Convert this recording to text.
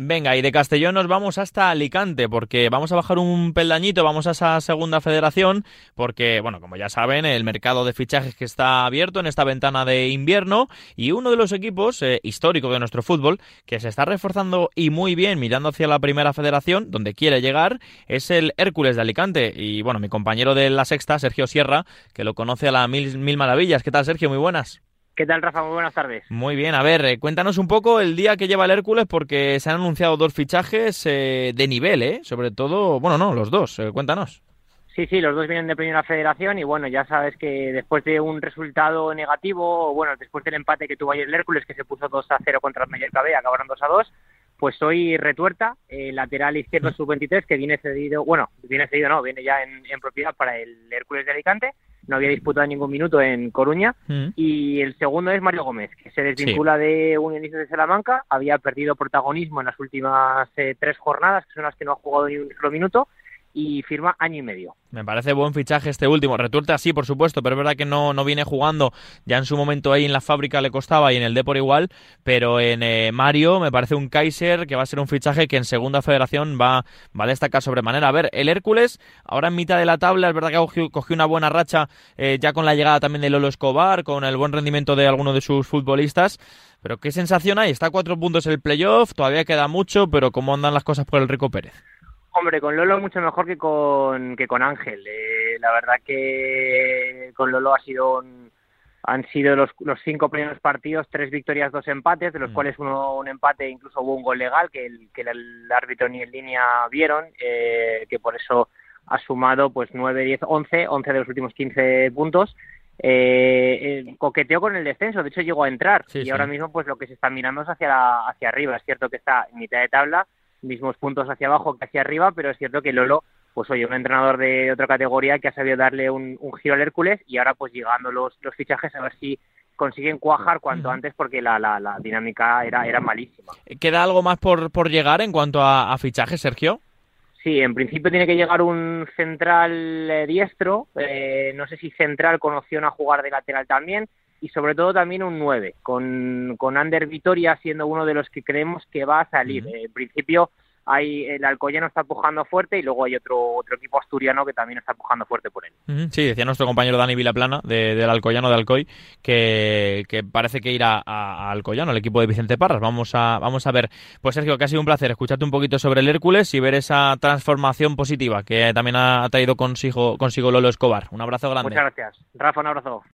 Venga, y de Castellón nos vamos hasta Alicante, porque vamos a bajar un peldañito, vamos a esa segunda federación, porque, bueno, como ya saben, el mercado de fichajes que está abierto en esta ventana de invierno, y uno de los equipos eh, históricos de nuestro fútbol, que se está reforzando y muy bien mirando hacia la primera federación, donde quiere llegar, es el Hércules de Alicante. Y bueno, mi compañero de la sexta, Sergio Sierra, que lo conoce a la mil, mil maravillas. ¿Qué tal, Sergio? Muy buenas. ¿Qué tal, Rafa? Muy buenas tardes. Muy bien, a ver, eh, cuéntanos un poco el día que lleva el Hércules, porque se han anunciado dos fichajes eh, de nivel, ¿eh? Sobre todo, bueno, no, los dos, eh, cuéntanos. Sí, sí, los dos vienen de Primera Federación y bueno, ya sabes que después de un resultado negativo, bueno, después del empate que tuvo ayer el Hércules, que se puso 2 a 0 contra el Mallorca B, acabaron 2 a 2, pues hoy Retuerta, eh, lateral izquierdo sub-23, que viene cedido, bueno, viene cedido no, viene ya en, en propiedad para el Hércules de Alicante, no había disputado ningún minuto en Coruña. Mm. Y el segundo es Mario Gómez, que se desvincula sí. de Unionistas de Salamanca, había perdido protagonismo en las últimas eh, tres jornadas, que son las que no ha jugado ni un solo minuto, y firma año y medio. Me parece buen fichaje este último. Retuerta sí, por supuesto, pero es verdad que no, no viene jugando. Ya en su momento ahí en la fábrica le costaba y en el Depor igual, pero en eh, Mario me parece un Kaiser que va a ser un fichaje que en segunda federación va, va a destacar sobremanera. A ver, el Hércules, ahora en mitad de la tabla, es verdad que cogió, una buena racha eh, ya con la llegada también de Lolo Escobar, con el buen rendimiento de algunos de sus futbolistas. Pero qué sensación hay, está a cuatro puntos el playoff, todavía queda mucho, pero cómo andan las cosas por el Rico Pérez. Hombre, con Lolo mucho mejor que con, que con Ángel. Eh, la verdad que con Lolo ha sido un, han sido los, los cinco primeros partidos, tres victorias, dos empates, de los mm. cuales uno un empate, incluso hubo un gol legal que el, que el árbitro ni en línea vieron, eh, que por eso ha sumado pues 9, 10, 11, 11 de los últimos 15 puntos. Eh, eh, coqueteó con el descenso, de hecho llegó a entrar sí, y sí. ahora mismo pues lo que se está mirando es hacia, la, hacia arriba. Es cierto que está en mitad de tabla, mismos puntos hacia abajo que hacia arriba, pero es cierto que Lolo, pues oye, un entrenador de otra categoría que ha sabido darle un, un giro al Hércules y ahora pues llegando los, los fichajes a ver si consiguen cuajar cuanto antes porque la, la, la dinámica era, era malísima. ¿Queda algo más por, por llegar en cuanto a, a fichajes, Sergio? Sí, en principio tiene que llegar un central eh, diestro, eh, no sé si central con opción a jugar de lateral también, y sobre todo también un 9, con, con Ander Vitoria siendo uno de los que creemos que va a salir. Uh -huh. En principio hay el Alcoyano está pujando fuerte y luego hay otro otro equipo asturiano que también está pujando fuerte por él. Uh -huh. Sí, decía nuestro compañero Dani Vilaplana de, del Alcoyano de Alcoy que, que parece que irá a, a, Alcoyano, el equipo de Vicente Parras. Vamos a vamos a ver. Pues Sergio, que ha sido un placer escucharte un poquito sobre el Hércules y ver esa transformación positiva que también ha traído consigo consigo Lolo Escobar. Un abrazo grande. Muchas gracias. Rafa, un abrazo.